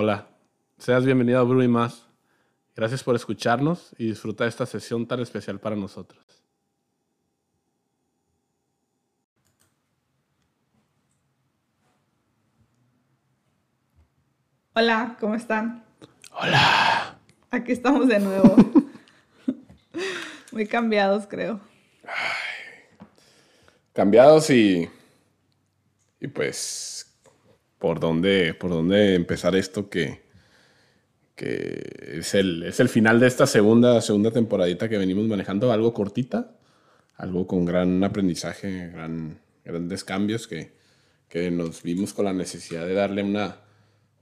Hola, seas bienvenido a Brew y Más. Gracias por escucharnos y disfrutar esta sesión tan especial para nosotros. Hola, ¿cómo están? Hola. Aquí estamos de nuevo. Muy cambiados, creo. Cambiados y. Y pues. ¿Por dónde, por dónde empezar esto que. que es el, es el final de esta segunda, segunda temporadita que venimos manejando? Algo cortita, algo con gran aprendizaje, gran, grandes cambios que, que nos vimos con la necesidad de darle una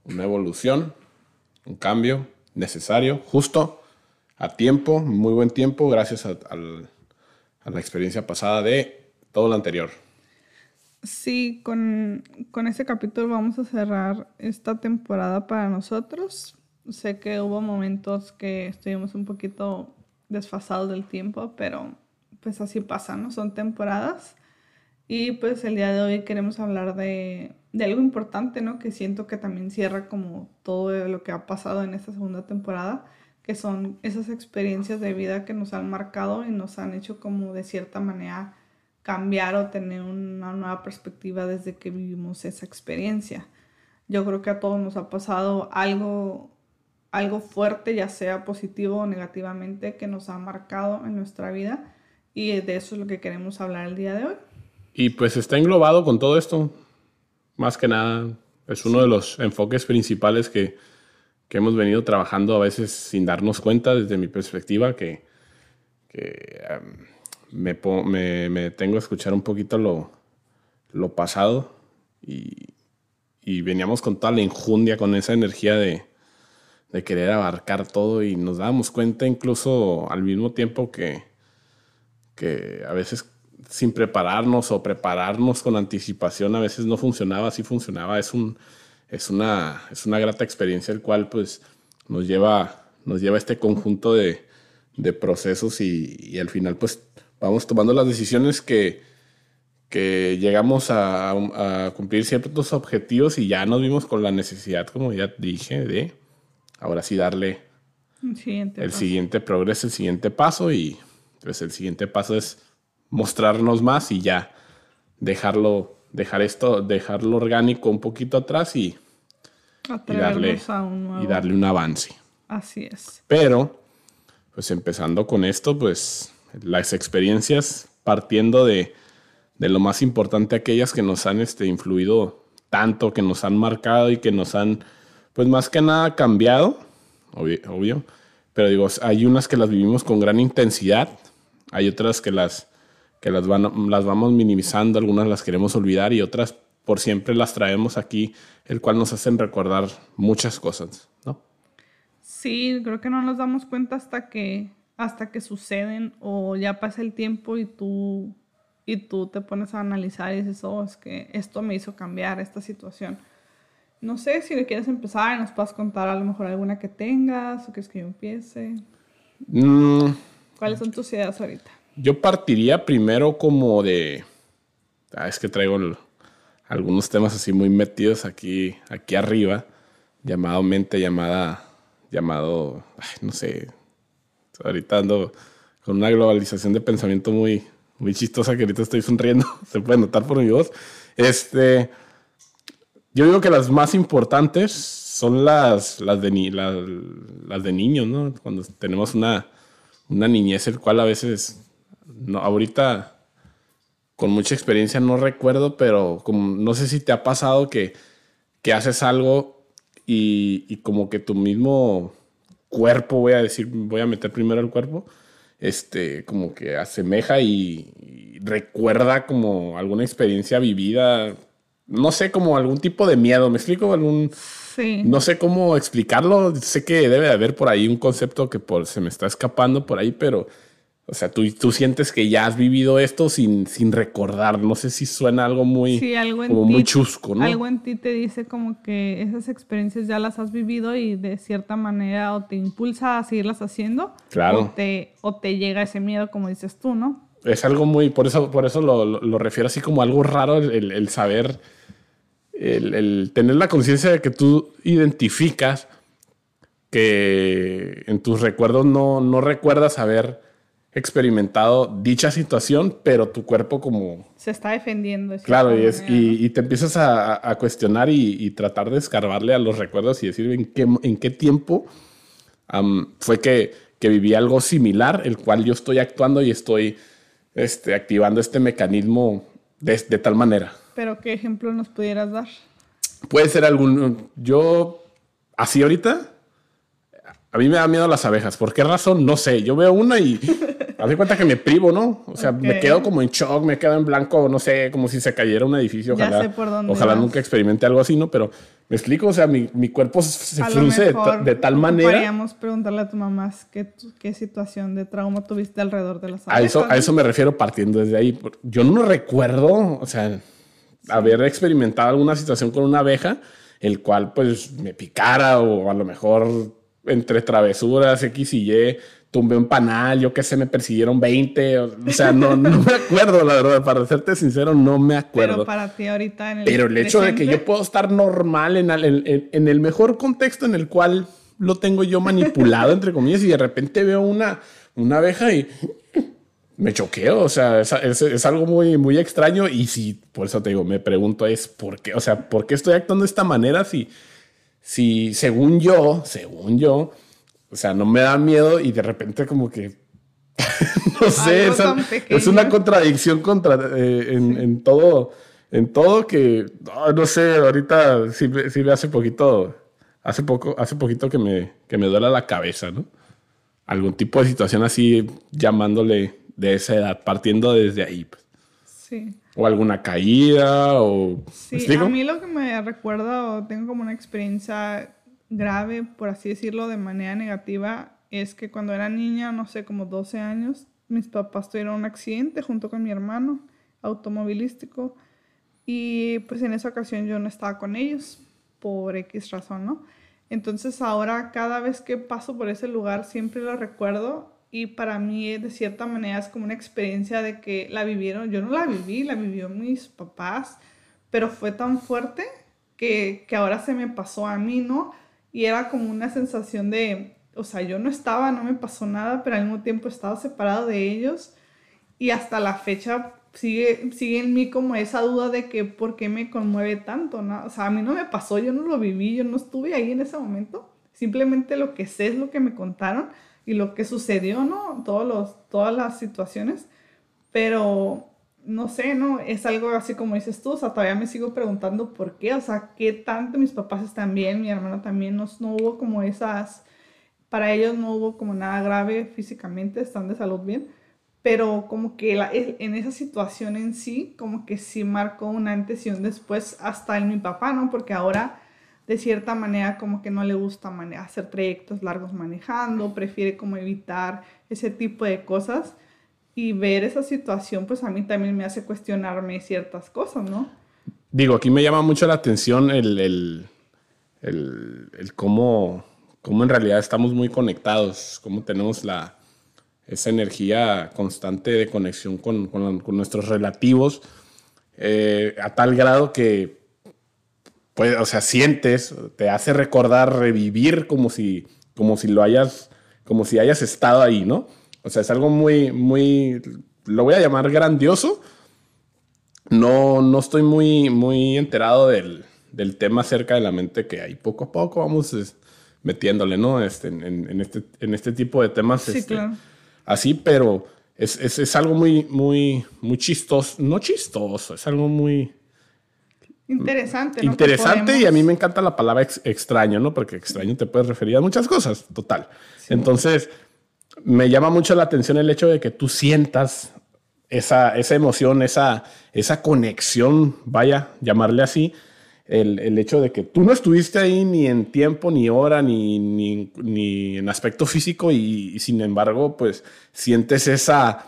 una evolución, un cambio necesario, justo, a tiempo, muy buen tiempo, gracias a, la experiencia pasada de todo lo anterior. Sí, con, con este capítulo vamos a cerrar esta temporada para nosotros. Sé que hubo momentos que estuvimos un poquito desfasados del tiempo, pero pues así pasa, ¿no? Son temporadas. Y pues el día de hoy queremos hablar de, de, algo importante, ¿no? Que siento que también cierra como todo lo que ha pasado en esta segunda temporada, que son esas experiencias de vida que nos han marcado y nos han hecho como de cierta manera cambiar o tener una nueva perspectiva desde que vivimos esa experiencia. Yo creo que a todos nos ha pasado algo, algo fuerte, ya sea positivo o negativamente, que nos ha marcado en nuestra vida y de eso es lo que queremos hablar el día de hoy. Y pues está englobado con todo esto. Más que nada, es uno de los enfoques principales que, que hemos venido trabajando a veces sin darnos cuenta desde mi perspectiva, que, que me, me, tengo a escuchar un poquito lo, lo pasado y, y, veníamos con toda la injundia, con esa energía de, de querer abarcar todo y nos dábamos cuenta incluso al mismo tiempo que, que a veces sin prepararnos o prepararnos con anticipación a veces no funcionaba, así funcionaba. Es, un, es, una, es una grata experiencia el cual pues nos lleva, nos lleva a este conjunto de, de procesos y, y, al final pues vamos tomando las decisiones que, que llegamos a, a, cumplir ciertos objetivos y ya nos vimos con la necesidad, como ya dije, de ahora sí darle el siguiente progreso, el siguiente paso y pues el siguiente paso es mostrarnos más y ya dejarlo, dejar esto, dejarlo orgánico un poquito atrás y, y darle, un y darle un avance. Así es. Pero, pues empezando con esto, pues las experiencias partiendo de, de lo más importante, aquellas que nos han este, influido tanto, que nos han marcado y que nos han, pues más que nada cambiado, obvio, pero digo, hay unas que las vivimos con gran intensidad, hay otras que las que las, van, las vamos minimizando, algunas las queremos olvidar y otras por siempre las traemos aquí, el cual nos hacen recordar muchas cosas, ¿no? Sí, creo que no nos damos cuenta hasta que, hasta que suceden o ya pasa el tiempo y tú, y tú te pones a analizar y dices, oh, es que esto me hizo cambiar esta situación. No sé si le quieres empezar y nos puedas contar a lo mejor alguna que tengas o quieres que yo empiece. Mm. ¿Cuáles son tus ideas ahorita? Yo partiría primero como de... Ah, es que traigo algunos temas así muy metidos aquí, aquí arriba, llamado mente, llamada, llamado, no sé, ahorita ando con una globalización de pensamiento muy, muy chistosa que ahorita estoy sonriendo, se puede notar por mi voz. Este, yo digo que las más importantes son las, las, de, las, de niños, ¿no? Cuando tenemos una, una niñez, el cual a veces no, ahorita con mucha experiencia no recuerdo, pero como, no sé si te ha pasado que, que haces algo y, y, como que tu mismo cuerpo, voy a decir, voy a meter primero el cuerpo, este, como que asemeja y, y recuerda como alguna experiencia vivida, no sé, como algún tipo de miedo, ¿me explico? Algún... Sí. No sé cómo explicarlo, sé que debe de haber por ahí un concepto que por, se me está escapando por ahí, pero o sea, tú, tú sientes que ya has vivido esto sin, sin recordar. No sé si suena algo muy, como muy chusco, ¿no? Algo en ti te dice como que esas experiencias ya las has vivido y de cierta manera o te impulsa a seguirlas haciendo. Claro. O te, o te llega ese miedo, como dices tú, ¿no? Es algo muy, por eso, por eso lo, lo, refiero así como algo raro el, el, saber el, tener la conciencia de que tú identificas que en tus recuerdos no, no recuerdas haber experimentado dicha situación, pero tu cuerpo como... Se está defendiendo. Claro, y, es, y, te empiezas a, cuestionar y, tratar de escarbarle a los recuerdos y decir en qué, en qué tiempo fue que, que, viví algo similar, el cual yo estoy actuando y estoy este, activando este mecanismo de, de tal manera. Pero, ¿qué ejemplo nos pudieras dar? Puede ser algún... Yo, así ahorita, a mí me da miedo las abejas. ¿Por qué razón? No sé. Yo veo una y haz de cuenta que me privo, ¿no? O sea, me quedo como en shock, me quedo en blanco, no sé, como si se cayera un edificio. Ojalá, sé por dónde ojalá nunca experimente algo así, ¿no? Pero me explico, o sea, mi, mi cuerpo se frunce de, tal manera. Podríamos preguntarle a tu mamá qué, qué situación de trauma tuviste alrededor de las abejas. A eso, a eso me refiero partiendo desde ahí. Yo no recuerdo, o sea haber experimentado alguna situación con una abeja, el cual pues me picara o a lo mejor entre travesuras X y Y tumbé un panal, yo qué sé, me persiguieron 20, o, sea, no, no, me acuerdo, la verdad, para serte sincero, no me acuerdo. Pero para ti ahorita en el Pero el hecho de que yo puedo estar normal en, en, en, el mejor contexto en el cual lo tengo yo manipulado, entre comillas, y de repente veo una, una abeja y me choqueo, o sea, es, es, algo muy, muy extraño y si, por eso te digo, me pregunto es, ¿por qué? O sea, ¿por qué estoy actuando de esta manera si, si según yo, según yo, o sea, no me da miedo y de repente como que, no sé, es, una contradicción contra, eh, en, en, todo, en todo que, no, sé, ahorita sí, sí me hace poquito, hace poco, hace poquito que me, que me duela la cabeza, ¿no? Algún tipo de situación así llamándole de esa edad, partiendo desde ahí. Pues. Sí. O alguna caída, o... Sí, a mí lo que me recuerda, o tengo como una experiencia grave, por así decirlo, de manera negativa, es que cuando era niña, no sé, como 12 años, mis papás tuvieron un accidente junto con mi hermano automovilístico y pues en esa ocasión yo no estaba con ellos por X razón, ¿no? Entonces ahora cada vez que paso por ese lugar siempre lo recuerdo y para mí de cierta manera es como una experiencia de que la vivieron, yo no la viví, la vivió mis papás, pero fue tan fuerte que, que ahora se me pasó a mí, ¿no? Y era como una sensación de, o sea, yo no estaba, no me pasó nada, pero al mismo tiempo estaba separado de ellos y hasta la fecha sigue, sigue en mí como esa duda de que por qué me conmueve tanto, ¿no? O sea, a mí no me pasó, yo no lo viví, yo no estuve ahí en ese momento, simplemente lo que sé es lo que me contaron y lo que sucedió, ¿no? Todos los, todas las situaciones, pero no sé, ¿no? Es algo así como dices tú, o sea, todavía me sigo preguntando por qué, o sea, qué tanto mis papás están bien, mi hermano también, no, no hubo como esas, para ellos no hubo como nada grave físicamente, están de salud bien, pero como que la, en esa situación en sí, como que sí marcó un antes y un después hasta en mi papá, ¿no? Porque ahora de cierta manera como que no le gusta hacer trayectos largos manejando, prefiere como evitar ese tipo de cosas y ver esa situación pues a mí también me hace cuestionarme ciertas cosas, ¿no? Digo, aquí me llama mucho la atención el, el, el, cómo, cómo, en realidad estamos muy conectados, cómo tenemos la, esa energía constante de conexión con, con, con nuestros relativos, eh, a tal grado que pues, o sea, sientes, te hace recordar, revivir como si, como si lo hayas, como si hayas estado ahí, ¿no? O sea, es algo muy, muy, lo voy a llamar grandioso. No, no estoy muy, muy enterado del, del tema acerca de la mente que hay poco a poco vamos metiéndole, ¿no? Este, en, este, en este tipo de temas. Sí, este, claro. Así, pero es, es, es, algo muy, muy, muy chistoso. No chistoso, es algo muy, Interesante. ¿no? Interesante y a mí me encanta la palabra extraño, ¿no? Porque extraño te puedes referir a muchas cosas, total. Entonces, me llama mucho la atención el hecho de que tú sientas esa, esa emoción, esa, esa conexión, vaya, llamarle así, el, el, hecho de que tú no estuviste ahí ni en tiempo, ni hora, ni, ni, ni en aspecto físico y, y, sin embargo, pues sientes esa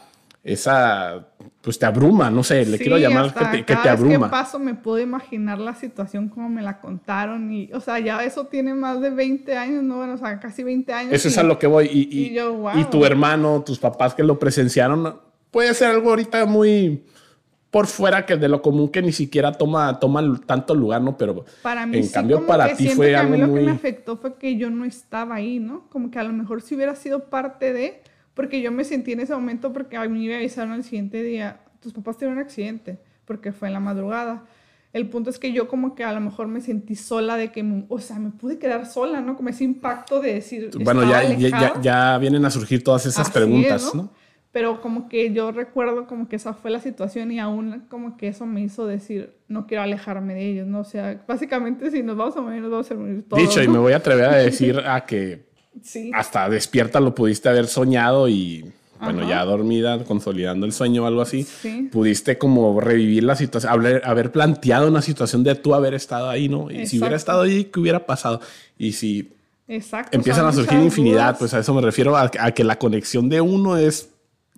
esa, pues te abruma, no sé, le quiero llamar que te, que te abruma. Vez que paso me puedo imaginar la situación como me la contaron y, o sea, ya eso tiene más de 20 años, ¿no? Bueno, o sea, casi 20 años. Eso es a lo que voy. Y, y, y, tu hermano, tus papás que lo presenciaron, puede ser algo ahorita muy, por fuera que de lo común que ni siquiera toma, toma tanto lugar, ¿no? Pero para mí en cambio para ti fue algo lo que me afectó fue que yo no estaba ahí, ¿no? Como que a lo mejor si hubiera sido parte de, porque yo me sentí en ese momento porque a mí me avisaron al siguiente día, tus papás tuvieron un accidente, porque fue en la madrugada. El punto es que yo como que a lo mejor me sentí sola de que, o sea, me pude quedar sola, ¿no? Como ese impacto de decir... Bueno, ya, ya, ya, vienen a surgir todas esas preguntas, ¿no? pero como que yo recuerdo como que esa fue la situación y aún como que eso me hizo decir, no quiero alejarme de ellos, ¿no? O sea, básicamente si nos vamos a morir, nos vamos a morir todos. Dicho, y me voy a atrever a decir a que hasta despierta lo pudiste haber soñado y bueno, ya dormida, consolidando el sueño o algo así, pudiste como revivir la situación, haber, haber, planteado una situación de tú haber estado ahí, ¿no? Y si hubiera estado ahí, ¿qué hubiera pasado? Y si empiezan a surgir infinidad, pues a eso me refiero, a que la conexión de uno es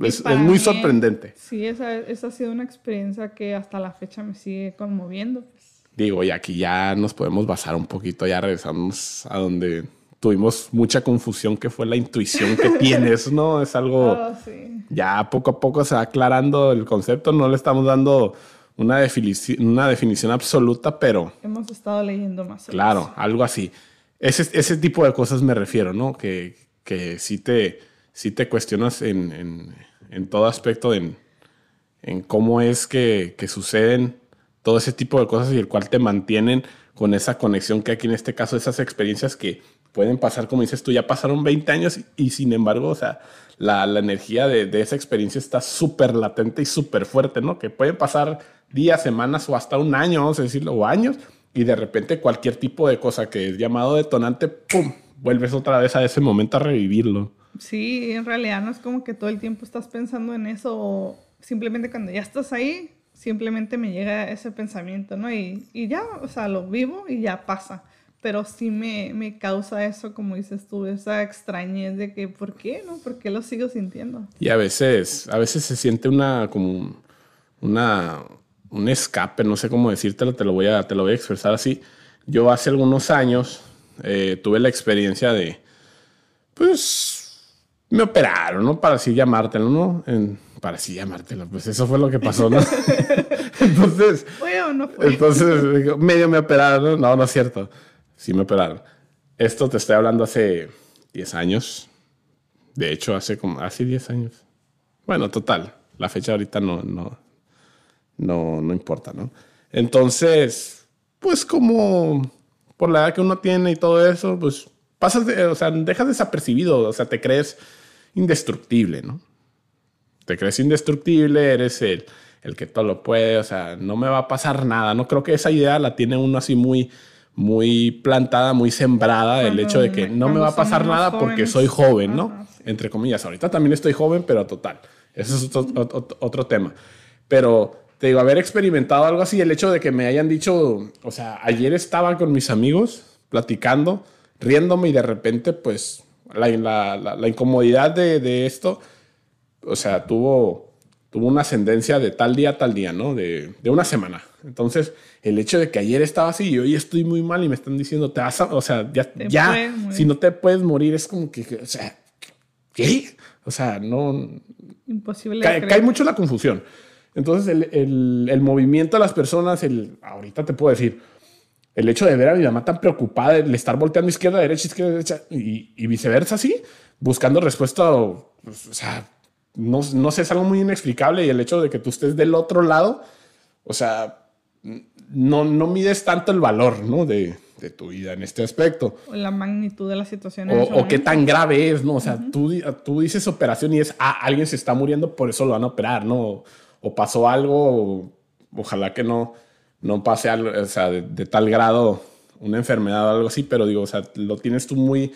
es, muy sorprendente. Sí, esa, esa, ha sido una experiencia que hasta la fecha me sigue conmoviendo. Pues. Digo, y aquí ya nos podemos basar un poquito, ya regresamos a donde tuvimos mucha confusión, que fue la intuición que tienes, ¿no? Es algo... Oh, sí. Ya poco a poco se va aclarando el concepto, no le estamos dando una, definición, una definición absoluta, pero... Hemos estado leyendo más. Claro, algo así. Ese, ese tipo de cosas me refiero, ¿no? Que, que sí, te, sí te cuestionas en en todo aspecto, en, en cómo es que, que, suceden todo ese tipo de cosas y el cual te mantienen con esa conexión que aquí en este caso, esas experiencias que pueden pasar, como dices tú, ya pasaron 20 años y sin embargo, o sea, la, la energía de, de, esa experiencia está súper latente y súper fuerte, ¿no? Que pueden pasar días, semanas o hasta un año, vamos a decirlo, o años, y de repente cualquier tipo de cosa que es llamado detonante, ¡pum!, vuelves otra vez a ese momento a revivirlo. Sí, en realidad no es como que todo el tiempo estás pensando en eso simplemente cuando ya estás ahí, simplemente me llega ese pensamiento, ¿no? Y, y ya, o sea, lo vivo y ya pasa. Pero sí me, me, causa eso, como dices tú, esa extrañez de que, ¿por qué, no? ¿Por qué lo sigo sintiendo? Y a veces, a veces se siente una, como una, un escape, no sé cómo decírtelo, te lo voy a, te lo voy a expresar así. Yo hace algunos años eh, tuve la experiencia de, pues, me operaron, ¿no? Para así llamártelo, ¿no? Para así llamártelo, pues eso fue lo que pasó, ¿no? entonces, ¿Fue o no fue? entonces, medio me operaron, no, no es cierto, sí me operaron. Esto te estoy hablando hace 10 años, de hecho, hace como, hace 10 años. Bueno, total, la fecha ahorita no, no, no, no importa, ¿no? Entonces, pues como por la edad que uno tiene y todo eso, pues pasas, de, o sea, dejas desapercibido, o sea, te crees indestructible, ¿no? Te crees indestructible, eres el, el que todo lo puede, o sea, no me va a pasar nada. No creo que esa idea la tiene uno así muy, muy plantada, muy sembrada, el hecho de que no me va a pasar nada porque soy joven, ¿no? Entre comillas, ahorita también estoy joven, pero total, ese es otro, otro, tema. Pero te digo, haber experimentado algo así, el hecho de que me hayan dicho, o sea, ayer estaba con mis amigos platicando, riéndome y de repente, pues, la, la, incomodidad de, de, esto, o sea, tuvo, tuvo una ascendencia de tal día a tal día, ¿no? De, de, una semana. Entonces, el hecho de que ayer estaba así y hoy estoy muy mal y me están diciendo, te vas a, o sea, ya, ya si no te puedes morir, es como que, o sea, ¿qué? O sea, no... Imposible. Cae, cae mucho la confusión. Entonces, el, el, el, movimiento de las personas, el, ahorita te puedo decir, el hecho de ver a mi mamá tan preocupada, de estar volteando izquierda, derecha, izquierda, derecha y, viceversa, así, buscando respuesta, pues, o sea, no, no, sé, es algo muy inexplicable y el hecho de que tú estés del otro lado, o sea, no, no mides tanto el valor, ¿no? De, de tu vida en este aspecto. O la magnitud de la situación. O, o qué tan grave es, ¿no? O sea, tú, tú dices operación y es, ah, alguien se está muriendo, por eso lo van a operar, ¿no? O pasó algo, ojalá que no no pase algo, o sea, de, tal grado una enfermedad o algo así, pero digo, o sea, lo tienes tú muy,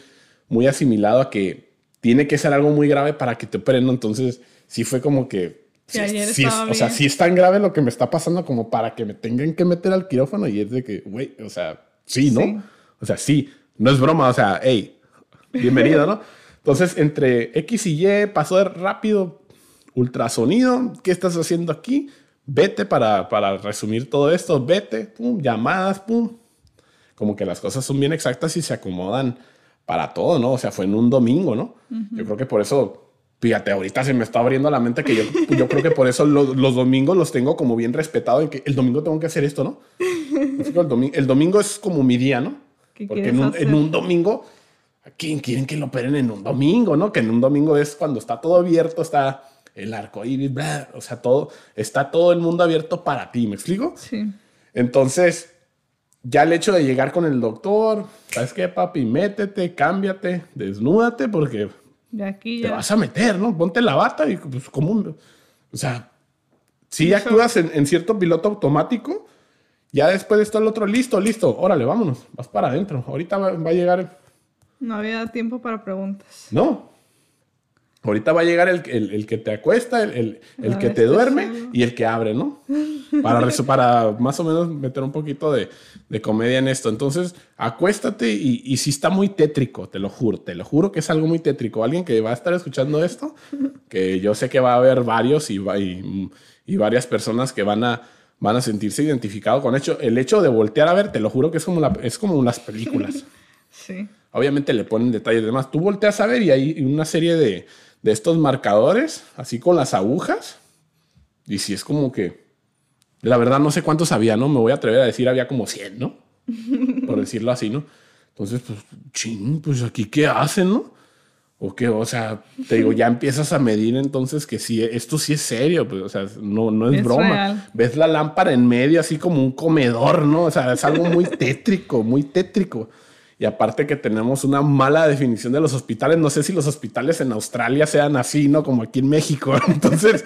muy asimilado a que tiene que ser algo muy grave para que te operen, Entonces, sí fue como que... Sí, o sea, sí es tan grave lo que me está pasando como para que me tengan que meter al quirófano y es de que, güey, o sea, sí, ¿no? O sea, sí, no es broma, o sea, hey, bienvenido, ¿no? Entonces, entre X y Y pasó de rápido, ultrasonido, ¿qué estás haciendo aquí? vete para, para resumir todo esto, vete, pum, llamadas, pum. Como que las cosas son bien exactas y se acomodan para todo, ¿no? O sea, fue en un domingo, ¿no? Yo creo que por eso Fíjate, ahorita se me está abriendo la mente que yo, yo creo que por eso los, los domingos los tengo como bien respetado en que el domingo tengo que hacer esto, ¿no? El domingo, el domingo es como mi día, ¿no? Porque en un, en un, domingo, ¿a quién quieren que lo operen en un domingo, no? Que en un domingo es cuando está todo abierto, está el arco iris, o sea, todo, está todo el mundo abierto para ti, ¿me explico? Sí. Entonces, ya el hecho de llegar con el doctor, ¿sabes qué, papi? Métete, cámbiate, desnúdate, porque de aquí te vas a meter, ¿no? Ponte la bata y pues como, o sea, si actúas en, cierto piloto automático, ya después está el otro, listo, listo, órale, vámonos, vas para adentro. Ahorita va, va a llegar. No había tiempo para preguntas. No, Ahorita va a llegar el, el, que te acuesta, el, el que te duerme y el que abre, ¿no? Para, para más o menos meter un poquito de, de comedia en esto. Entonces, acuéstate y, y sí está muy tétrico, te lo juro, te lo juro que es algo muy tétrico. Alguien que va a estar escuchando esto, que yo sé que va a haber varios y, y, y varias personas que van a, van a sentirse identificados con hecho. El hecho de voltear a ver, te lo juro que es como, la, es como las películas. Sí. Obviamente le ponen detalles de más. Tú volteas a ver y hay una serie de de estos marcadores, así con las agujas. Y si es como que, la verdad no sé cuántos había, ¿no? Me voy a atrever a decir, había como 100, ¿no? Por decirlo así, ¿no? Entonces, pues, ching, pues aquí qué hacen, ¿no? O qué, o sea, te digo, ya empiezas a medir entonces que sí, esto sí es serio, pues, o sea, no, no es, broma. Ves la lámpara en medio así como un comedor, ¿no? O sea, es algo muy tétrico, muy tétrico. Y aparte que tenemos una mala definición de los hospitales, no sé si los hospitales en Australia sean así, ¿no? Como aquí en México. Entonces...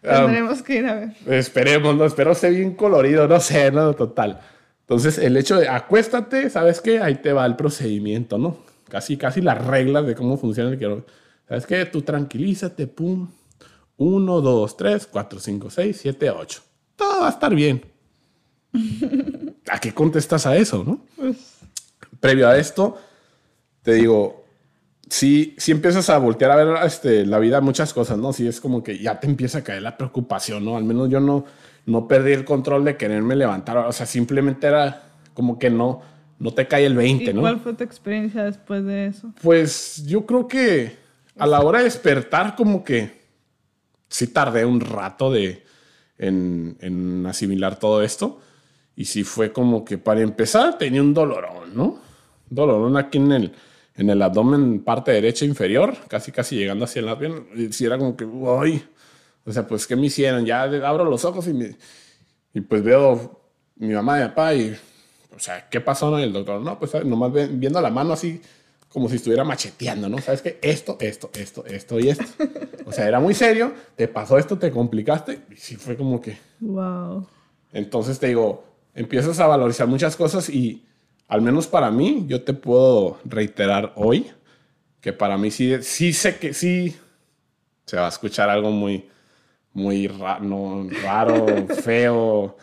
Tendremos que ir a ver. Esperemos, ¿no? Espero esté bien colorido, no sé, ¿no? Total. Entonces, el hecho de acuéstate, ¿sabes qué? Ahí te va el procedimiento, ¿no? Casi, casi las reglas de cómo funciona el quiero. ¿Sabes qué? Tú tranquilízate, pum. Uno, dos, tres, cuatro, cinco, seis, siete, ocho. Todo va a estar bien. ¿A qué contestas a eso, no? Pues previo a esto, te digo, si si empiezas a voltear a ver este, la vida, muchas cosas, ¿no? Si es como que ya te empieza a caer la preocupación, ¿no? Al menos yo no, no perdí el control de quererme levantar, o sea, simplemente era como que no, no te cae el 20, ¿no? ¿Cuál fue tu experiencia después de eso? Pues yo creo que a la hora de despertar, como que sí tardé un rato de, en, en asimilar todo esto. Y sí fue como que para empezar tenía un dolorón, ¿no? Dolor aquí en el, en el abdomen, parte derecha inferior, casi casi llegando hacia el abdomen. Y si era como que, uy, o sea, pues, ¿qué me hicieron? Ya abro los ojos y, me, y pues veo mi mamá y mi papá y, o sea, ¿qué pasó? No? Y el doctor, no, pues nomás viendo la mano así, como si estuviera macheteando, ¿no? ¿Sabes qué? Esto, esto, esto, esto y esto. O sea, era muy serio, te pasó esto, te complicaste, y sí fue como que... Wow. Entonces te digo, empiezas a valorizar muchas cosas y al menos para mí, yo te puedo reiterar hoy que para mí sí, sí sé que sí se va a escuchar algo muy, muy raro, feo,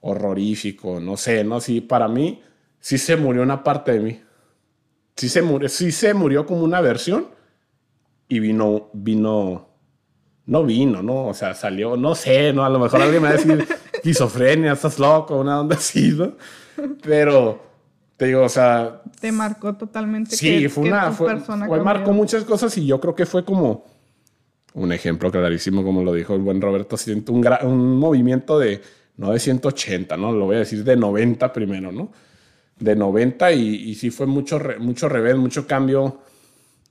horrorífico, no sé, ¿no? Sí, para mí sí se murió una parte de mí. Sí se murió, sí se murió como una versión y vino, vino, no vino, ¿no? O sea, salió, no sé, ¿no? A lo mejor alguien me va a decir esquizofrenia, estás loco, una onda así, ¿no? Pero te digo, o sea. Te marcó totalmente. Sí, fue una. fue, marcó muchas cosas y yo creo que fue como un ejemplo clarísimo, como lo dijo el buen Roberto. Siento un, un movimiento de. No de 180, ¿no? Lo voy a decir de 90 primero, ¿no? De 90 y, y sí fue mucho, mucho revés, mucho cambio.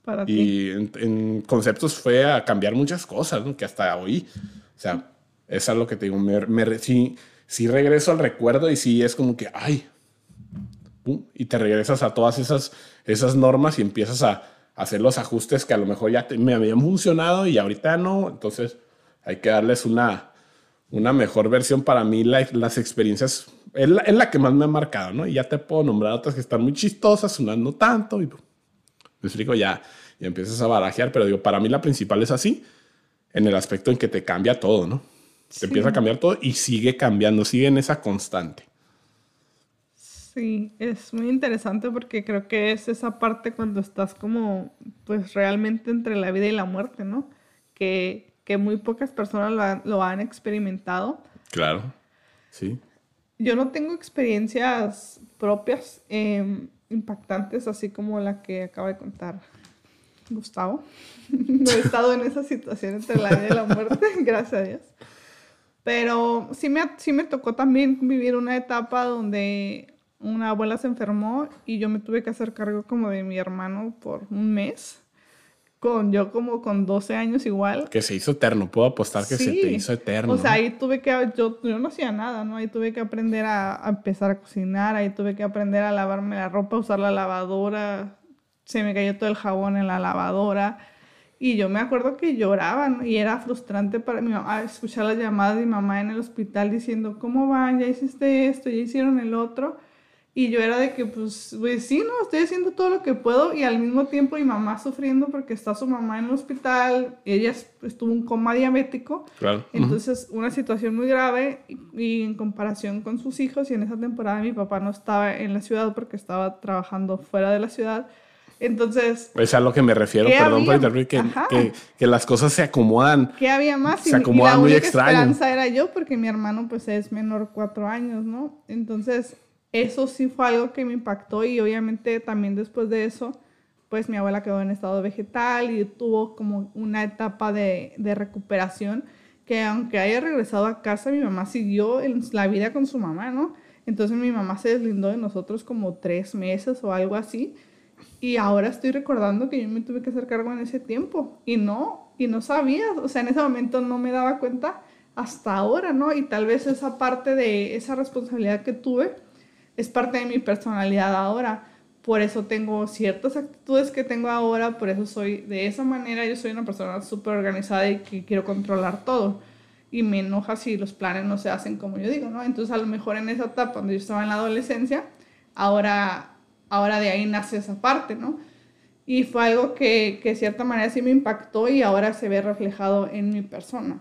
Para y En, conceptos fue a cambiar muchas cosas, ¿no? Que hasta hoy. O sea, eso es lo que te digo. Me, me, sí, sí regreso al recuerdo y sí es como que, ay, y te regresas a todas esas, esas normas y empiezas a, hacer los ajustes que a lo mejor ya me habían funcionado y ahorita no. Entonces hay que darles una, una mejor versión. Para mí las experiencias es la, que más me ha marcado, ¿no? Y ya te puedo nombrar otras que están muy chistosas, unas no tanto. Y me explico, ya, y empiezas a barajear, pero digo, para mí la principal es así, en el aspecto en que te cambia todo, ¿no? Te empieza a cambiar todo y sigue cambiando, sigue en esa constante. Sí, es muy interesante porque creo que es esa parte cuando estás como, pues realmente entre la vida y la muerte, ¿no? Que, que muy pocas personas lo, han experimentado. Claro, sí. Yo no tengo experiencias propias em, impactantes así como la que acaba de contar Gustavo. no he estado en esa situación entre la vida y la muerte, gracias a Dios. Pero sí me, sí me tocó también vivir una etapa donde una abuela se enfermó y yo me tuve que hacer cargo como de mi hermano por un mes. Con yo como con 12 años igual. Que se hizo eterno, puedo apostar que se te hizo eterno. O sea, ahí tuve que, yo, yo no hacía nada, ¿no? Ahí tuve que aprender a, a, empezar a cocinar, ahí tuve que aprender a lavarme la ropa, usar la lavadora, se me cayó todo el jabón en la lavadora. Y yo me acuerdo que lloraban y era frustrante para mi mamá escuchar las llamadas de mi mamá en el hospital diciendo, ¿cómo van? Ya hiciste esto, ya hicieron el otro. Y yo era de que, pues, pues sí, no, estoy haciendo todo lo que puedo y al mismo tiempo mi mamá sufriendo porque está su mamá en el hospital, ella estuvo en coma diabético, claro. entonces una situación muy grave y, en comparación con sus hijos y en esa temporada mi papá no estaba en la ciudad porque estaba trabajando fuera de la ciudad. Entonces... Es a lo que me refiero, perdón por interrumpir, que, que, que, las cosas se acomodan. ¿Qué había más? Se acomodan y la muy extraño. esperanza era yo porque mi hermano pues es menor cuatro años, ¿no? Entonces eso sí fue algo que me impactó y obviamente también después de eso, pues mi abuela quedó en estado vegetal y tuvo como una etapa de, de recuperación que aunque haya regresado a casa, mi mamá siguió en la vida con su mamá, ¿no? Entonces mi mamá se deslindó de nosotros como tres meses o algo así. Y ahora estoy recordando que yo me tuve que hacer cargo en ese tiempo. Y no, y no sabía, o sea, en ese momento no me daba cuenta hasta ahora, ¿no? Y tal vez esa parte de esa responsabilidad que tuve, es parte de mi personalidad ahora. Por eso tengo ciertas actitudes que tengo ahora, por eso soy de esa manera. Yo soy una persona súper organizada y que quiero controlar todo. Y me enoja si los planes no se hacen como yo digo, ¿no? Entonces a lo mejor en esa etapa donde yo estaba en la adolescencia, ahora, ahora de ahí nace esa parte, ¿no? Y fue algo que, que de cierta manera sí me impactó y ahora se ve reflejado en mi persona.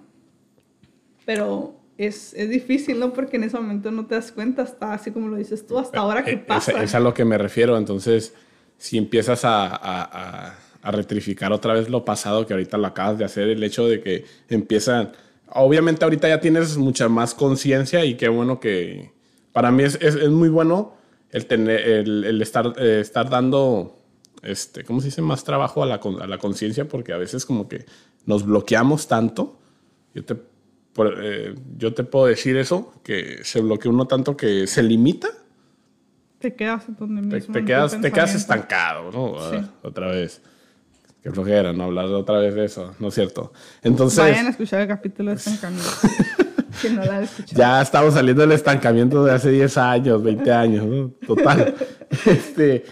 Pero es, es, difícil, ¿no? Porque en ese momento no te das cuenta, hasta así como lo dices tú, hasta ahora que eh, pasa. Es, es a lo que me refiero. Entonces, si empiezas a, a, a, retrificar otra vez lo pasado que ahorita lo acabas de hacer, el hecho de que empiezan. Obviamente, ahorita ya tienes mucha más conciencia y qué bueno que. Para mí es, es, es muy bueno el, tener, el, el estar, eh, estar dando. Este, ¿Cómo se dice? Más trabajo a la, a la conciencia, porque a veces, como que nos bloqueamos tanto. Yo te eh, yo te puedo decir eso, que se bloquea uno tanto que se limita. Te quedas donde mismo. Te, quedas, te quedas estancado, ¿no? Ah, otra vez. Qué flojera, ¿no? Hablar otra vez de eso, ¿no es cierto? Entonces... Vayan a escuchar el capítulo de estancamiento. que no la escuchado. Ya estamos saliendo del estancamiento de hace 10 años, 20 años, ¿no? Total. este,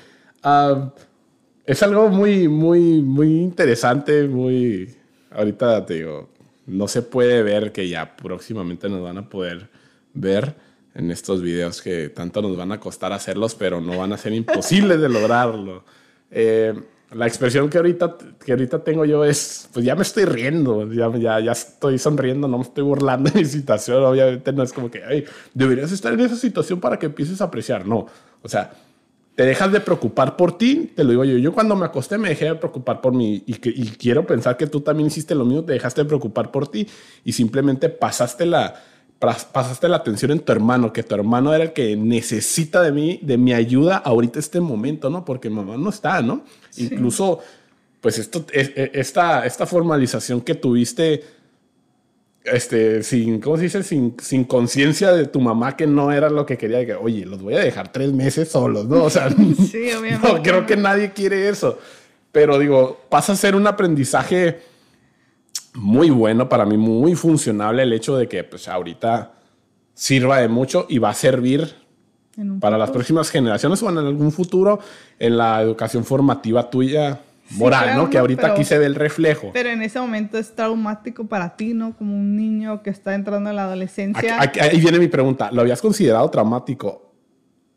es algo muy, muy, muy interesante, muy... Ahorita te digo, no se puede ver que ya próximamente nos van a poder ver en estos videos que tanto nos van a costar hacerlos, pero no van a ser imposibles de lograrlo. Eh, la expresión que ahorita, que ahorita tengo yo es, pues ya me estoy riendo, ya, ya, ya estoy sonriendo, no me estoy burlando de mi situación, obviamente no es como que, deberías estar en esa situación para que empieces a apreciar, no, o sea, te dejas de preocupar por ti, te lo digo yo. Yo cuando me acosté me dejé de preocupar por mí y, y quiero pensar que tú también hiciste lo mismo, te dejaste de preocupar por ti y simplemente pasaste la, pasaste la atención en tu hermano, que tu hermano era el que necesita de mí, de mi ayuda ahorita este momento, ¿no? Porque mamá no está, ¿no? Incluso, pues esto, e, esta, esta formalización que tuviste este, sin, ¿cómo se dice? Sin, sin conciencia de tu mamá que no era lo que quería, que, oye, los voy a dejar tres meses solos, ¿no? O sea, sí, obviamente. no, creo que nadie quiere eso. Pero digo, pasa a ser un aprendizaje muy bueno para mí, muy funcionable el hecho de que, pues, ahorita sirva de mucho y va a servir para las próximas generaciones o en algún futuro en la educación formativa tuya moral, ¿no? Que ahorita aquí se ve el reflejo. Pero en ese momento es traumático para ti, ¿no? Como un niño que está entrando en la adolescencia. ahí viene mi pregunta. ¿Lo habías considerado traumático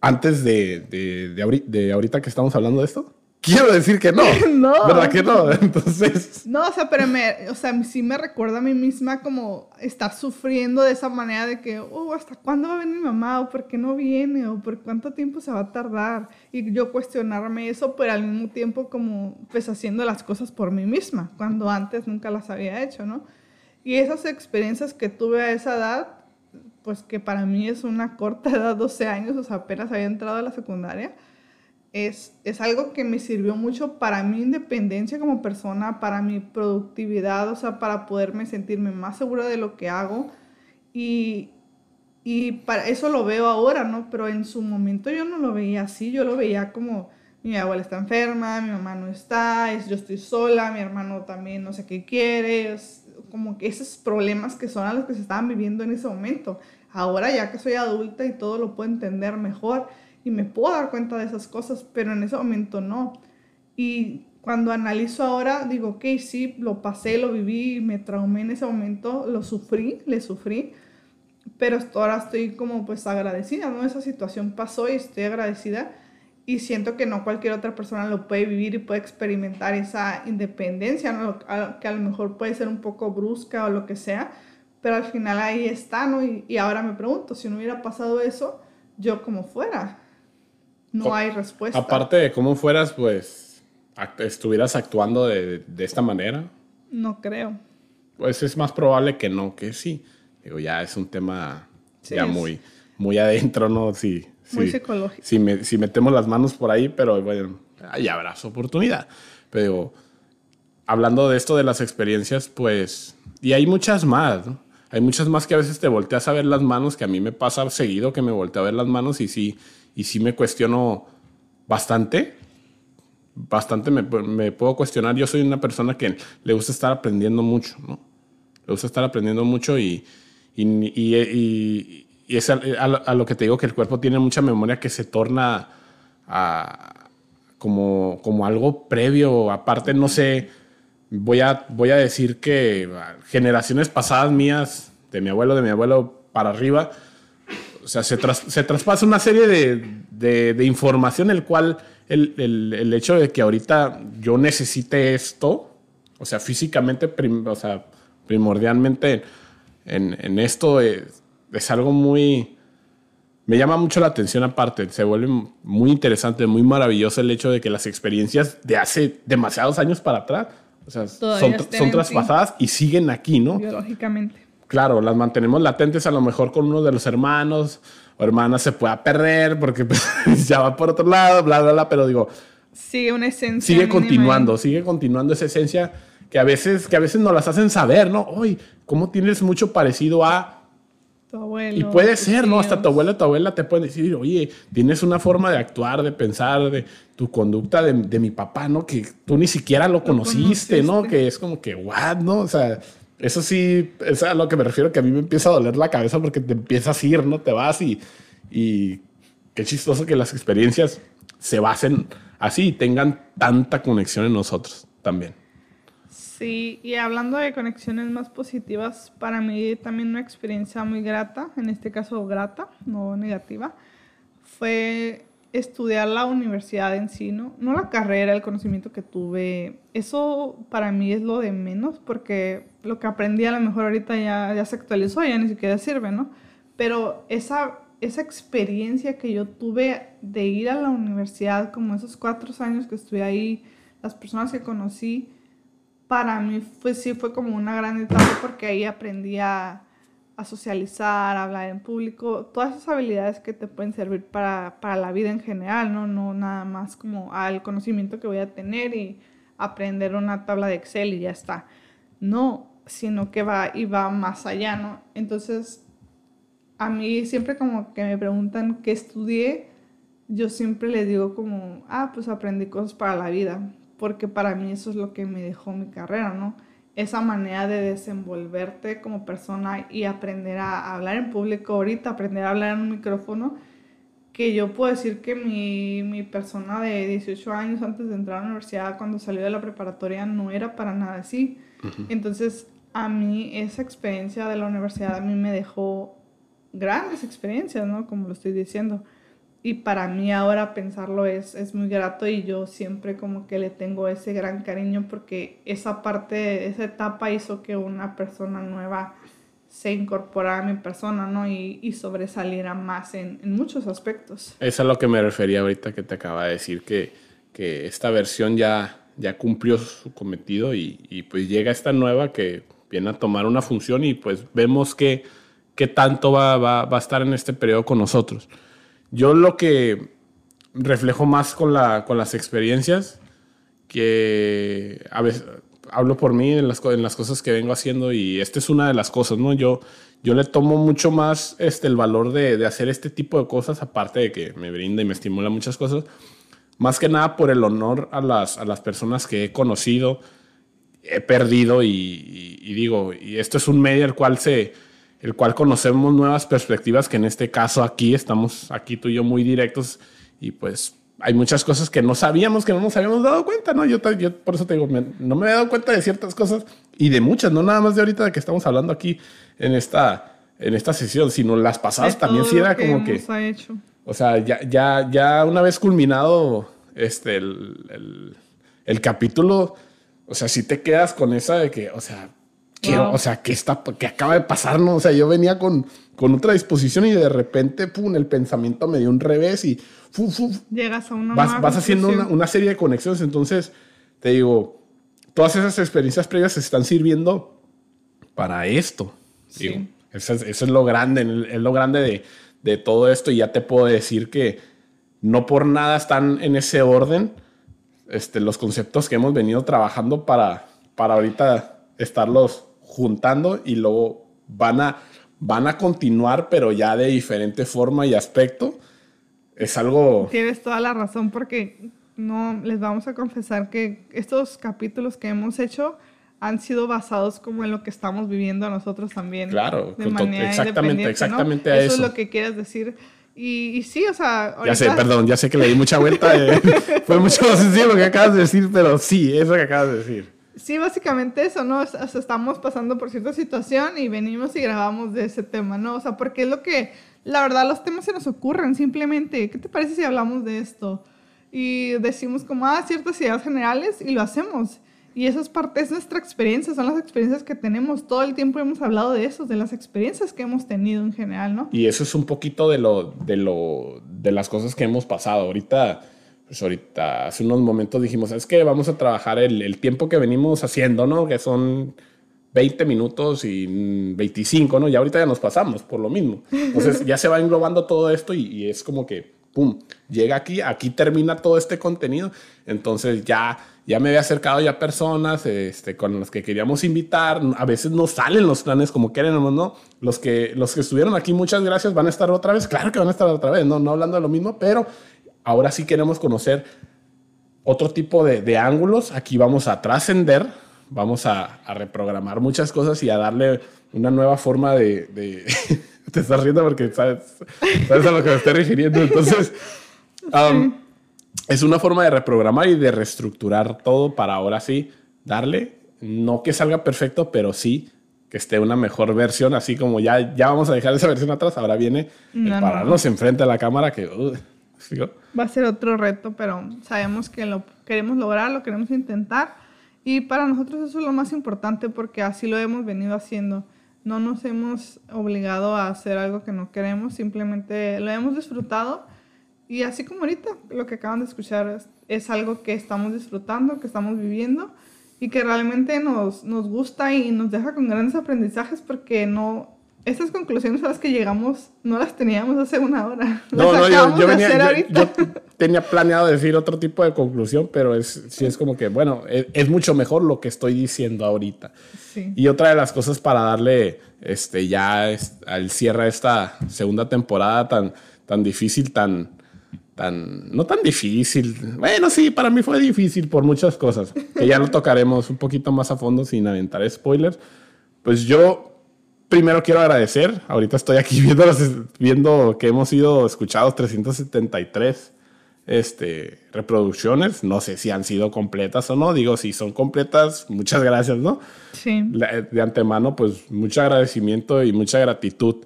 antes de, de, de ahorita que estamos hablando de esto? Quiero decir que no. no. ¿Verdad que no? Entonces. No, o sea, pero me, o sea, sí me recuerda a mí misma como estar sufriendo de esa manera de que, oh, ¿hasta cuándo va a venir mi mamá? ¿O por qué no viene? ¿O por cuánto tiempo se va a tardar? Y yo cuestionarme eso, pero al mismo tiempo como, pues, haciendo las cosas por mí misma, cuando antes nunca las había hecho, ¿no? Y esas experiencias que tuve a esa edad, pues que para mí es una corta edad, 12 años, o sea, apenas había entrado a la secundaria es, es algo que me sirvió mucho para mi independencia como persona, para mi productividad, o sea, para poderme sentirme más segura de lo que hago. Y, y para eso lo veo ahora, ¿no? Pero en su momento yo no lo veía así, yo lo veía como mi abuela está enferma, mi mamá no está, yo estoy sola, mi hermano también no sé qué quiere, como que esos problemas que son a los que se estaban viviendo en ese momento. Ahora ya que soy adulta y todo lo puedo entender mejor y me puedo dar cuenta de esas cosas, pero en ese momento no. Y cuando analizo ahora, digo, ok, sí, lo pasé, lo viví, me traumé en ese momento, lo sufrí, le sufrí, pero ahora estoy como pues agradecida, ¿no? Esa situación pasó y estoy agradecida y siento que no cualquier otra persona lo puede vivir y puede experimentar esa independencia, ¿no? que a lo mejor puede ser un poco brusca o lo que sea, pero al final ahí está, ¿no? Y, y ahora me pregunto, si no hubiera pasado eso, yo como fuera, no hay respuesta. Aparte de cómo fueras, pues, estuvieras actuando de, de esta manera. No creo. Pues es más probable que no, que sí. Digo, ya es un tema ya muy, muy adentro, ¿no? Sí, muy psicológico. Si, si, metemos las manos por ahí, pero bueno, ahí habrá su oportunidad. Pero hablando de esto de las experiencias, pues, y hay muchas más, ¿no? Hay muchas más que a veces te volteas a ver las manos, que a mí me pasa seguido que me volteo a ver las manos y sí, y sí me cuestiono bastante. Bastante me, puedo cuestionar. Yo soy una persona que le gusta estar aprendiendo mucho, ¿no? Le gusta estar aprendiendo mucho y, y, y, y es a, lo que te digo que el cuerpo tiene mucha memoria que se torna a, como, como algo previo. Aparte, no sé, voy a, voy a decir que generaciones pasadas mías, de mi abuelo, de mi abuelo para arriba, o sea, se, se traspasa una serie de, de, información, el cual el, el, el, hecho de que ahorita yo necesite esto, o sea, físicamente, o sea, primordialmente en, en esto es, es algo muy... Me llama mucho la atención aparte, se vuelve muy interesante, muy maravilloso el hecho de que las experiencias de hace demasiados años para atrás, o sea, son, son traspasadas y siguen aquí, ¿no? Biológicamente. Claro, las mantenemos latentes a lo mejor con uno de los hermanos o hermanas se pueda perder porque pues, ya va por otro lado, bla, bla, bla, pero digo... Sigue una esencia. Sigue continuando, sigue continuando esa esencia que a veces, que a veces nos las hacen saber, ¿no? Hoy, ¿cómo tienes mucho parecido a y puede ser, ¿no? Hasta tu abuela, tu abuela te puede decir, oye, tienes una forma de actuar, de pensar, de tu conducta de, de mi papá, ¿no? Que tú ni siquiera lo, conociste, ¿no? Que es como que, what, ¿no? O sea, eso sí, es a lo que me refiero, que a mí me empieza a doler la cabeza porque te empiezas a ir, ¿no? Te vas y, y qué chistoso que las experiencias se basen así y tengan tanta conexión en nosotros también. Sí, y hablando de conexiones más positivas, para mí también una experiencia muy grata, en este caso grata, no negativa, fue estudiar la universidad en sí, ¿no? No la carrera, el conocimiento que tuve. Eso para mí es lo de menos, porque lo que aprendí a lo mejor ahorita ya, ya se actualizó, ya ni siquiera sirve, ¿no? Pero esa, esa experiencia que yo tuve de ir a la universidad, como esos cuatro años que estuve ahí, las personas que conocí, para mí fue, sí fue como una gran etapa porque ahí aprendí a, a, socializar, a hablar en público, todas esas habilidades que te pueden servir para, para, la vida en general, ¿no? No nada más como al conocimiento que voy a tener y aprender una tabla de Excel y ya está. No, sino que va y va más allá, ¿no? Entonces, a mí siempre como que me preguntan qué estudié, yo siempre les digo como, ah, pues aprendí cosas para la vida porque para mí eso es lo que me dejó mi carrera, ¿no? Esa manera de desenvolverte como persona y aprender a hablar en público ahorita, aprender a hablar en un micrófono, que yo puedo decir que mi, mi persona de 18 años antes de entrar a la universidad, cuando salió de la preparatoria, no era para nada así. Entonces, a mí esa experiencia de la universidad a mí me dejó grandes experiencias, ¿no? Como lo estoy diciendo y para mí ahora pensarlo es, es muy grato y yo siempre como que le tengo ese gran cariño porque esa parte, esa etapa hizo que una persona nueva se incorporara a mi persona, ¿no? Y, y sobresaliera más en, en, muchos aspectos. Es a lo que me refería ahorita que te acaba de decir, que, que esta versión ya, ya cumplió su cometido y, y, pues llega esta nueva que viene a tomar una función y pues vemos que, que tanto va, va, va a estar en este periodo con nosotros. Yo lo que, reflejo más con, la, con las experiencias que a veces hablo por mí en las, en las cosas que vengo haciendo y esta es una de las cosas, ¿no? Yo, yo le tomo mucho más este, el valor de, de hacer este tipo de cosas, aparte de que me brinda y me estimula muchas cosas, más que nada por el honor a las, a las personas que he conocido, he perdido y, y, digo, y esto es un medio el cual se el cual conocemos nuevas perspectivas que en este caso aquí estamos aquí tú y yo muy directos y pues hay muchas cosas que no sabíamos, que no nos habíamos dado cuenta, ¿no? Yo, yo por eso te digo, no me he dado cuenta de ciertas cosas y de muchas, no nada más de ahorita de que estamos hablando aquí en esta, en esta sesión, sino las pasadas también sí era como que... O sea, ya, ya, ya una vez culminado este, el, el, capítulo, o sea, si te quedas con esa de que, o sea, o sea, ¿qué, está, qué acaba de pasar? No? O sea, yo venía con, con otra disposición y de repente, pum, el pensamiento me dio un revés y Llegas a una vas, vas haciendo una, una, serie de conexiones. Entonces, te digo, todas esas experiencias previas se están sirviendo para esto. Sí. eso, es, eso, es, lo grande, es lo grande de, de, todo esto. Y ya te puedo decir que no por nada están en ese orden este, los conceptos que hemos venido trabajando para, para ahorita estarlos juntando y luego van a, van a continuar, pero ya de diferente forma y aspecto es algo... Tienes toda la razón porque no les vamos a confesar que estos capítulos que hemos hecho han sido basados como en lo que estamos viviendo nosotros también. Claro, de manera exactamente, exactamente a eso. Eso es lo que quieres decir. Y, sí, o sea... Ya sé, perdón, ya sé que le di mucha vuelta. Eh. fue mucho más sencillo lo que acabas de decir, pero sí, eso que acabas de decir. Sí, básicamente eso, ¿no? O sea, estamos pasando por cierta situación y venimos y grabamos de ese tema, ¿no? O sea, porque es lo que la verdad los temas se nos ocurren simplemente. ¿Qué te parece si hablamos de esto? Y decimos como, ah, ciertas ideas generales y lo hacemos. Y eso es parte, es nuestra experiencia, son las experiencias que tenemos. Todo el tiempo hemos hablado de eso, de las experiencias que hemos tenido en general, ¿no? Y eso es un poquito de lo, de lo, de las cosas que hemos pasado. Ahorita, pues ahorita, hace unos momentos dijimos, es que vamos a trabajar el, el tiempo que venimos haciendo, ¿no? Que son 20 minutos y 25, ¿no? Y ahorita ya nos pasamos por lo mismo. Entonces ya se va englobando todo esto y, es como que, ¡pum!, llega aquí, aquí termina todo este contenido. Entonces ya, ya me había acercado ya personas este, con las que queríamos invitar. A veces no salen los planes como queremos, ¿no? Los que, los que estuvieron aquí, muchas gracias, van a estar otra vez. Claro que van a estar otra vez, no, no hablando de lo mismo, pero ahora sí queremos conocer otro tipo de, de ángulos. Aquí vamos a trascender vamos a, reprogramar muchas cosas y a darle una nueva forma de... te estás riendo porque sabes, sabes, a lo que me estoy refiriendo. Entonces, um, es una forma de reprogramar y de reestructurar todo para ahora sí darle, no que salga perfecto, pero sí que esté una mejor versión, así como ya, ya vamos a dejar esa versión atrás, ahora viene pararnos enfrente a la cámara que... Uh, Va a ser otro reto, pero sabemos que lo queremos lograr, lo queremos intentar y para nosotros eso es lo más importante porque así lo hemos venido haciendo. No nos hemos obligado a hacer algo que no queremos, simplemente lo hemos disfrutado. Y así como ahorita, lo que acaban de escuchar es, algo que estamos disfrutando, que estamos viviendo y que realmente nos, nos gusta y nos deja con grandes aprendizajes porque no, esas conclusiones a las que llegamos no las teníamos hace una hora. No, no, yo, venía, yo, tenía planeado decir otro tipo de conclusión, pero es, sí es como que, bueno, es, mucho mejor lo que estoy diciendo ahorita. Y otra de las cosas para darle este, ya al cierre de esta segunda temporada tan, tan difícil, tan, tan, no tan difícil. Bueno, sí, para mí fue difícil por muchas cosas, que ya lo tocaremos un poquito más a fondo sin aventar spoilers. Pues yo primero quiero agradecer. Ahorita estoy aquí viendo, viendo que hemos sido escuchados 373 este, reproducciones. No sé si han sido completas o no. Digo, si son completas, muchas gracias, ¿no? Sí. De antemano, pues mucho agradecimiento y mucha gratitud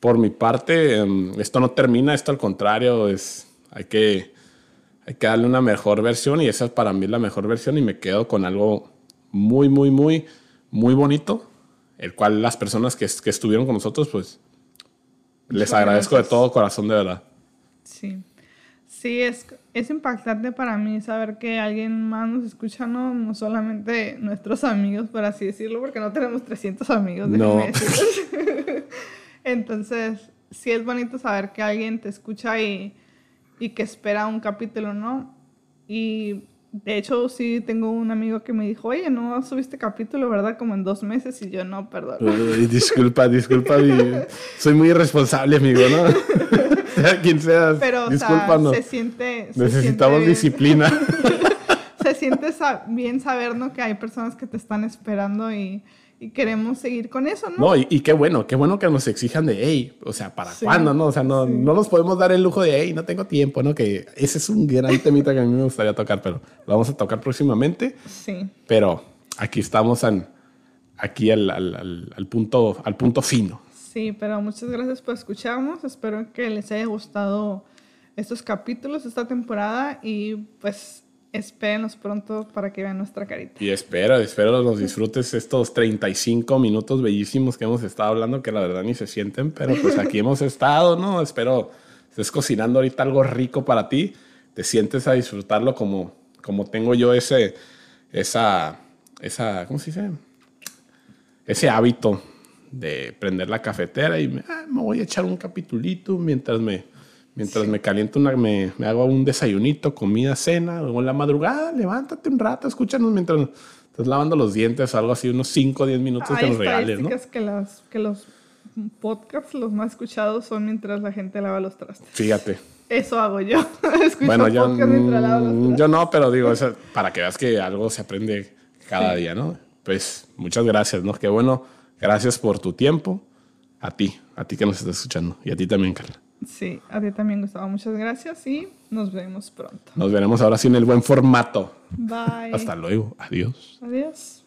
por mi parte. Em, esto no termina, esto al contrario, es, hay, que, hay que darle una mejor versión y esa es para mí la mejor versión y me quedo con algo muy, muy, muy, muy bonito el cual las personas que, que estuvieron con nosotros, pues les agradezco de todo corazón, de verdad. Sí. Sí, es, es impactante para mí saber que alguien más nos escucha, no, no solamente nuestros amigos, por así decirlo, porque no tenemos 300 amigos. No. Entonces, sí es bonito saber que alguien te escucha y, y que espera un capítulo, ¿no? Y de hecho, sí, tengo un amigo que me dijo, oye, no subiste capítulo, ¿verdad? Como en dos meses y yo no, perdón. disculpa, disculpa, soy muy irresponsable, amigo, ¿no? sea quien seas, Pero, discúlpanos. se siente... Necesitamos disciplina. se siente bien saber, ¿no? Que hay personas que te están esperando y y queremos seguir con eso, ¿no? No, y, qué bueno, qué bueno que nos exijan de, hey, o sea, ¿para cuándo, no? O sea, no, no nos podemos dar el lujo de, hey, no tengo tiempo, ¿no? Que ese es un gran temita que a mí me gustaría tocar, pero lo vamos a tocar próximamente. Sí. Pero aquí estamos en, aquí al, al, al, punto, al punto fino. Sí, pero muchas gracias por escucharnos. Espero que les haya gustado estos capítulos, esta temporada y pues Espérenos pronto para que vean nuestra carita. Y espero, espero los disfrutes estos 35 minutos bellísimos que hemos estado hablando, que la verdad ni se sienten, pero pues aquí hemos estado, ¿no? Espero estés cocinando ahorita algo rico para ti, te sientes a disfrutarlo como, como tengo yo ese, esa, esa, ¿cómo se dice? Ese hábito de prender la cafetera y me, ah, me voy a echar un capitulito mientras me Mientras me caliento una, me, me, hago un desayunito, comida, cena, o en la madrugada, levántate un rato, escúchanos mientras estás lavando los dientes, algo así, unos 5 o 10 minutos que nos regales, ¿no? que, las, que los podcasts, los más escuchados, son mientras la gente lava los trastes. Fíjate. Eso hago yo. Escucho bueno, yo, mientras lavo los trastes. yo no, pero digo, eso, para que veas que algo se aprende cada día, ¿no? Pues muchas gracias, ¿no? Qué bueno, gracias por tu tiempo. A ti, a ti que nos estás escuchando. Y a ti también, Carla. Sí, a ti también, Gustavo. Muchas gracias y nos vemos pronto. Nos veremos ahora sí en el buen formato. Bye. Hasta luego. Adiós. Adiós.